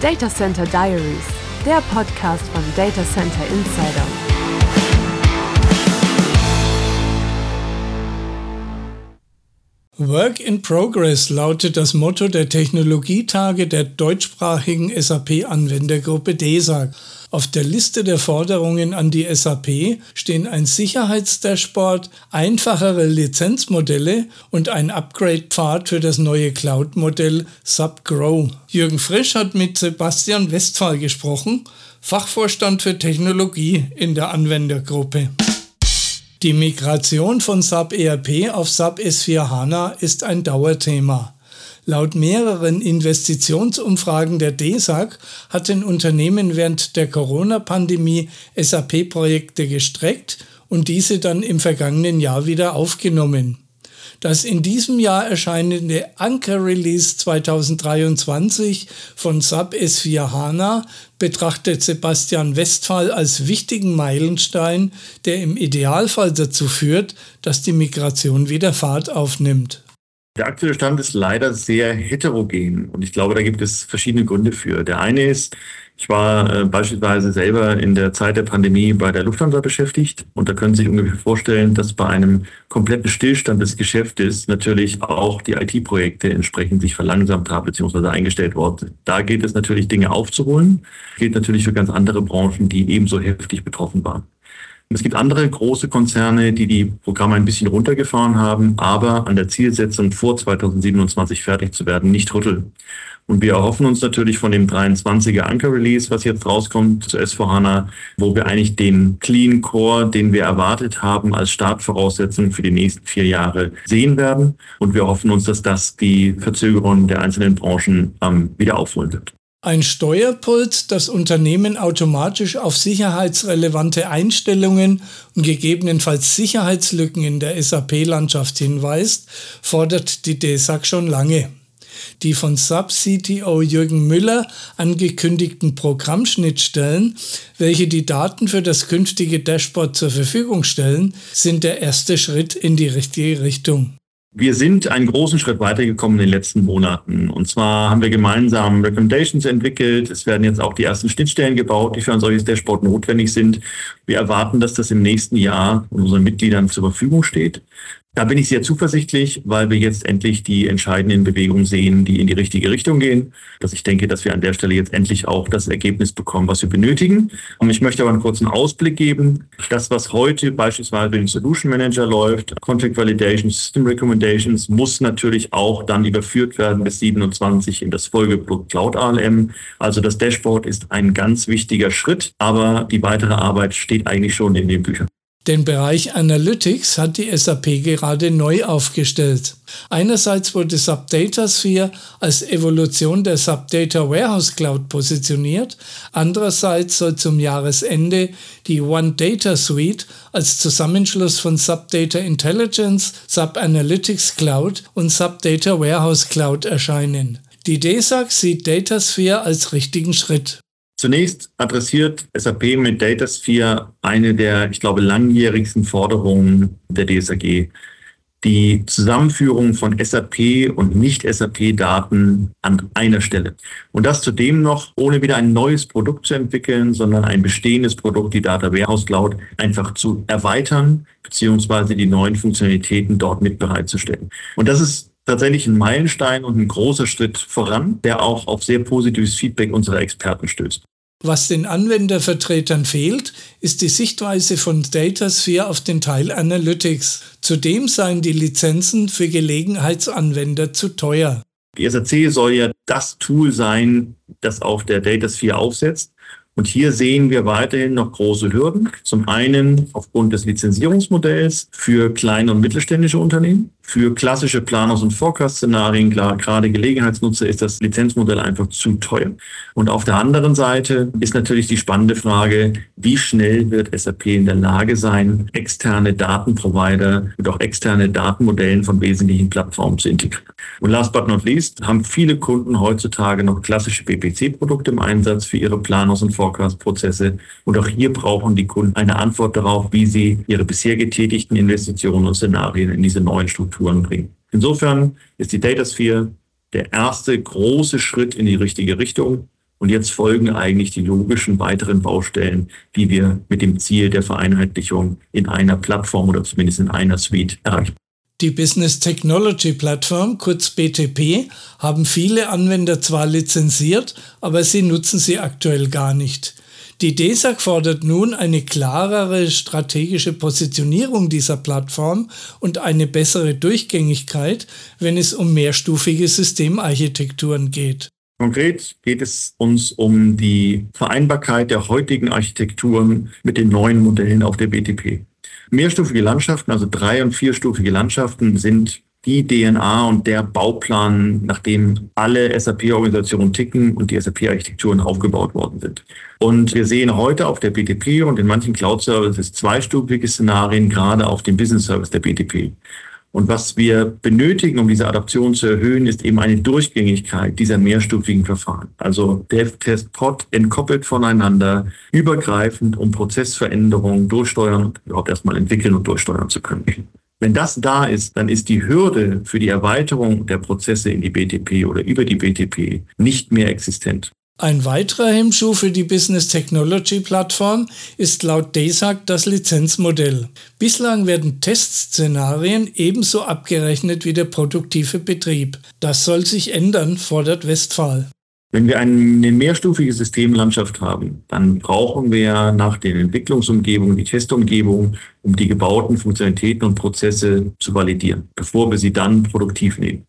Data Center Diaries, der Podcast von Data Center Insider. Work in Progress lautet das Motto der Technologietage der deutschsprachigen SAP-Anwendergruppe DESAG. Auf der Liste der Forderungen an die SAP stehen ein Sicherheitsdashboard, einfachere Lizenzmodelle und ein Upgrade-Pfad für das neue Cloud-Modell SubGrow. Jürgen Frisch hat mit Sebastian Westphal gesprochen, Fachvorstand für Technologie in der Anwendergruppe. Die Migration von SAP ERP auf SAP S4 HANA ist ein Dauerthema. Laut mehreren Investitionsumfragen der DESAG hatten Unternehmen während der Corona-Pandemie SAP-Projekte gestreckt und diese dann im vergangenen Jahr wieder aufgenommen. Das in diesem Jahr erscheinende Anker Release 2023 von SAP S4 HANA betrachtet Sebastian Westphal als wichtigen Meilenstein, der im Idealfall dazu führt, dass die Migration wieder Fahrt aufnimmt. Der aktuelle Stand ist leider sehr heterogen und ich glaube, da gibt es verschiedene Gründe für. Der eine ist, ich war äh, beispielsweise selber in der Zeit der Pandemie bei der Lufthansa beschäftigt und da können Sie sich ungefähr vorstellen, dass bei einem kompletten Stillstand des Geschäftes natürlich auch die IT-Projekte entsprechend sich verlangsamt haben bzw. eingestellt worden sind. Da geht es natürlich Dinge aufzuholen, gilt natürlich für ganz andere Branchen, die ebenso heftig betroffen waren. Es gibt andere große Konzerne, die die Programme ein bisschen runtergefahren haben, aber an der Zielsetzung vor 2027 fertig zu werden nicht rütteln. Und wir erhoffen uns natürlich von dem 23er Anker Release, was jetzt rauskommt zu S4HANA, wo wir eigentlich den Clean Core, den wir erwartet haben, als Startvoraussetzung für die nächsten vier Jahre sehen werden. Und wir hoffen uns, dass das die Verzögerungen der einzelnen Branchen ähm, wieder aufholen wird. Ein Steuerpult, das Unternehmen automatisch auf sicherheitsrelevante Einstellungen und gegebenenfalls Sicherheitslücken in der SAP-Landschaft hinweist, fordert die DESAG schon lange. Die von Sub-CTO Jürgen Müller angekündigten Programmschnittstellen, welche die Daten für das künftige Dashboard zur Verfügung stellen, sind der erste Schritt in die richtige Richtung. Wir sind einen großen Schritt weitergekommen in den letzten Monaten. Und zwar haben wir gemeinsam Recommendations entwickelt. Es werden jetzt auch die ersten Schnittstellen gebaut, die für ein solches Dashboard notwendig sind. Wir erwarten, dass das im nächsten Jahr unseren Mitgliedern zur Verfügung steht. Da bin ich sehr zuversichtlich, weil wir jetzt endlich die entscheidenden Bewegungen sehen, die in die richtige Richtung gehen. Dass ich denke, dass wir an der Stelle jetzt endlich auch das Ergebnis bekommen, was wir benötigen. Und ich möchte aber einen kurzen Ausblick geben. Das, was heute beispielsweise den Solution Manager läuft, Contract Validation, System Recommendations, muss natürlich auch dann überführt werden bis 27 in das Folgeprodukt Cloud ALM. Also das Dashboard ist ein ganz wichtiger Schritt, aber die weitere Arbeit steht eigentlich schon in den Büchern. Den Bereich Analytics hat die SAP gerade neu aufgestellt. Einerseits wurde SAP Datasphere als Evolution der SAP Data Warehouse Cloud positioniert, andererseits soll zum Jahresende die One Data Suite als Zusammenschluss von SAP Data Intelligence, SAP Analytics Cloud und SAP Data Warehouse Cloud erscheinen. Die DESAG sieht Datasphere als richtigen Schritt. Zunächst adressiert SAP mit Datasphere eine der, ich glaube, langjährigsten Forderungen der DSAG. Die Zusammenführung von SAP und Nicht-SAP-Daten an einer Stelle. Und das zudem noch, ohne wieder ein neues Produkt zu entwickeln, sondern ein bestehendes Produkt, die Data Warehouse Cloud, einfach zu erweitern, beziehungsweise die neuen Funktionalitäten dort mit bereitzustellen. Und das ist tatsächlich ein Meilenstein und ein großer Schritt voran, der auch auf sehr positives Feedback unserer Experten stößt. Was den Anwendervertretern fehlt, ist die Sichtweise von Datasphere auf den Teil Analytics. Zudem seien die Lizenzen für Gelegenheitsanwender zu teuer. Die SAC soll ja das Tool sein, das auf der Datasphere aufsetzt. Und hier sehen wir weiterhin noch große Hürden. Zum einen aufgrund des Lizenzierungsmodells für kleine und mittelständische Unternehmen. Für klassische Planungs- und Forecast-Szenarien, gerade Gelegenheitsnutzer ist das Lizenzmodell einfach zu teuer. Und auf der anderen Seite ist natürlich die spannende Frage, wie schnell wird SAP in der Lage sein, externe Datenprovider und auch externe Datenmodellen von wesentlichen Plattformen zu integrieren. Und last but not least haben viele Kunden heutzutage noch klassische BPC-Produkte im Einsatz für ihre Planungs- und Forecast-Prozesse. Und auch hier brauchen die Kunden eine Antwort darauf, wie sie ihre bisher getätigten Investitionen und Szenarien in diese neuen Strukturen Strukturen bringen. Insofern ist die Datasphere der erste große Schritt in die richtige Richtung. Und jetzt folgen eigentlich die logischen weiteren Baustellen, die wir mit dem Ziel der Vereinheitlichung in einer Plattform oder zumindest in einer Suite erreichen. Die Business Technology Plattform, kurz BTP, haben viele Anwender zwar lizenziert, aber sie nutzen sie aktuell gar nicht. Die DESAG fordert nun eine klarere strategische Positionierung dieser Plattform und eine bessere Durchgängigkeit, wenn es um mehrstufige Systemarchitekturen geht. Konkret geht es uns um die Vereinbarkeit der heutigen Architekturen mit den neuen Modellen auf der BTP. Mehrstufige Landschaften, also drei- und vierstufige Landschaften, sind die DNA und der Bauplan, nach dem alle SAP-Organisationen ticken und die SAP-Architekturen aufgebaut worden sind. Und wir sehen heute auf der BTP und in manchen Cloud-Services zweistufige Szenarien, gerade auf dem Business-Service der BTP. Und was wir benötigen, um diese Adaption zu erhöhen, ist eben eine Durchgängigkeit dieser mehrstufigen Verfahren. Also Dev, Test, Pod entkoppelt voneinander, übergreifend, um Prozessveränderungen durchsteuern und überhaupt erstmal entwickeln und durchsteuern zu können. Wenn das da ist, dann ist die Hürde für die Erweiterung der Prozesse in die BTP oder über die BTP nicht mehr existent. Ein weiterer Hemmschuh für die Business Technology Plattform ist laut DESAG das Lizenzmodell. Bislang werden Testszenarien ebenso abgerechnet wie der produktive Betrieb. Das soll sich ändern, fordert Westphal. Wenn wir eine mehrstufige Systemlandschaft haben, dann brauchen wir nach den Entwicklungsumgebungen die Testumgebung, um die gebauten Funktionalitäten und Prozesse zu validieren, bevor wir sie dann produktiv nehmen.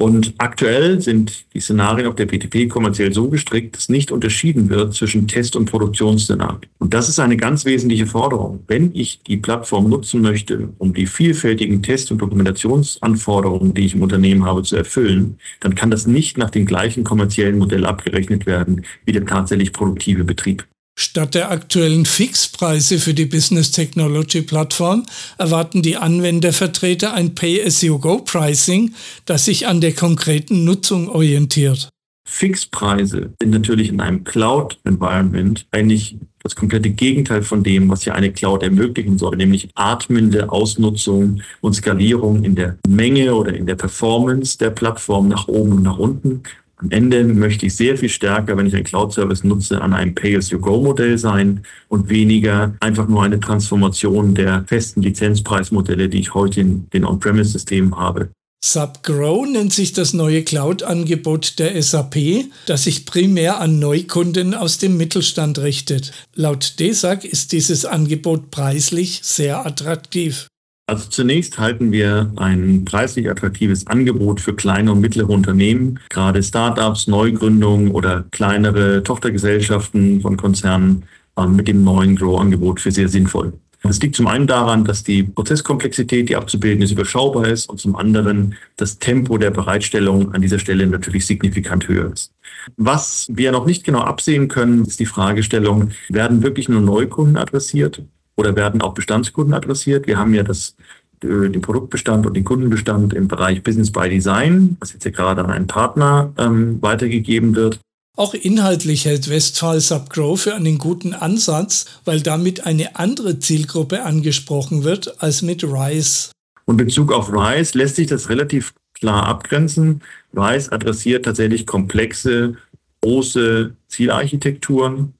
Und aktuell sind die Szenarien auf der BTP kommerziell so gestrickt, dass nicht unterschieden wird zwischen Test- und Produktionsszenarien. Und das ist eine ganz wesentliche Forderung. Wenn ich die Plattform nutzen möchte, um die vielfältigen Test- und Dokumentationsanforderungen, die ich im Unternehmen habe, zu erfüllen, dann kann das nicht nach dem gleichen kommerziellen Modell abgerechnet werden wie der tatsächlich produktive Betrieb. Statt der aktuellen Fixpreise für die Business Technology Plattform erwarten die Anwendervertreter ein Pay-as-you-go-Pricing, das sich an der konkreten Nutzung orientiert. Fixpreise sind natürlich in einem Cloud-Environment eigentlich das komplette Gegenteil von dem, was ja eine Cloud ermöglichen soll, nämlich atmende Ausnutzung und Skalierung in der Menge oder in der Performance der Plattform nach oben und nach unten am Ende möchte ich sehr viel stärker, wenn ich einen Cloud-Service nutze, an einem Pay-as-you-go-Modell sein und weniger einfach nur eine Transformation der festen Lizenzpreismodelle, die ich heute in den On-Premise-Systemen habe. SubGrow nennt sich das neue Cloud-Angebot der SAP, das sich primär an Neukunden aus dem Mittelstand richtet. Laut DESAG ist dieses Angebot preislich sehr attraktiv. Also zunächst halten wir ein preislich attraktives Angebot für kleine und mittlere Unternehmen, gerade Startups, Neugründungen oder kleinere Tochtergesellschaften von Konzernen äh, mit dem neuen Grow-Angebot für sehr sinnvoll. Das liegt zum einen daran, dass die Prozesskomplexität, die abzubilden ist, überschaubar ist und zum anderen das Tempo der Bereitstellung an dieser Stelle natürlich signifikant höher ist. Was wir noch nicht genau absehen können, ist die Fragestellung, werden wirklich nur Neukunden adressiert oder werden auch Bestandskunden adressiert. Wir haben ja das, äh, den Produktbestand und den Kundenbestand im Bereich Business by Design, was jetzt ja gerade an einen Partner ähm, weitergegeben wird. Auch inhaltlich hält Westphal Subgrow für einen guten Ansatz, weil damit eine andere Zielgruppe angesprochen wird als mit RISE. Und in Bezug auf RISE lässt sich das relativ klar abgrenzen. RISE adressiert tatsächlich komplexe, große Zielarchitekturen,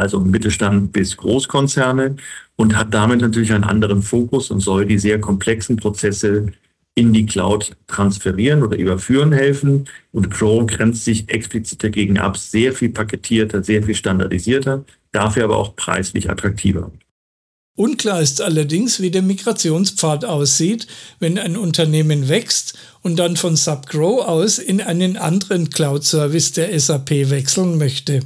also Mittelstand bis Großkonzerne und hat damit natürlich einen anderen Fokus und soll die sehr komplexen Prozesse in die Cloud transferieren oder überführen helfen. Und Crow grenzt sich explizit dagegen ab, sehr viel paketierter, sehr viel standardisierter, dafür aber auch preislich attraktiver. Unklar ist allerdings, wie der Migrationspfad aussieht, wenn ein Unternehmen wächst und dann von SubGrow aus in einen anderen Cloud-Service der SAP wechseln möchte.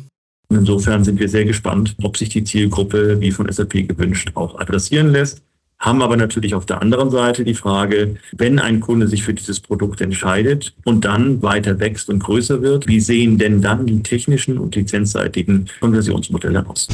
Insofern sind wir sehr gespannt, ob sich die Zielgruppe, wie von SAP gewünscht, auch adressieren lässt. Haben aber natürlich auf der anderen Seite die Frage, wenn ein Kunde sich für dieses Produkt entscheidet und dann weiter wächst und größer wird, wie sehen denn dann die technischen und lizenzseitigen Konversionsmodelle aus?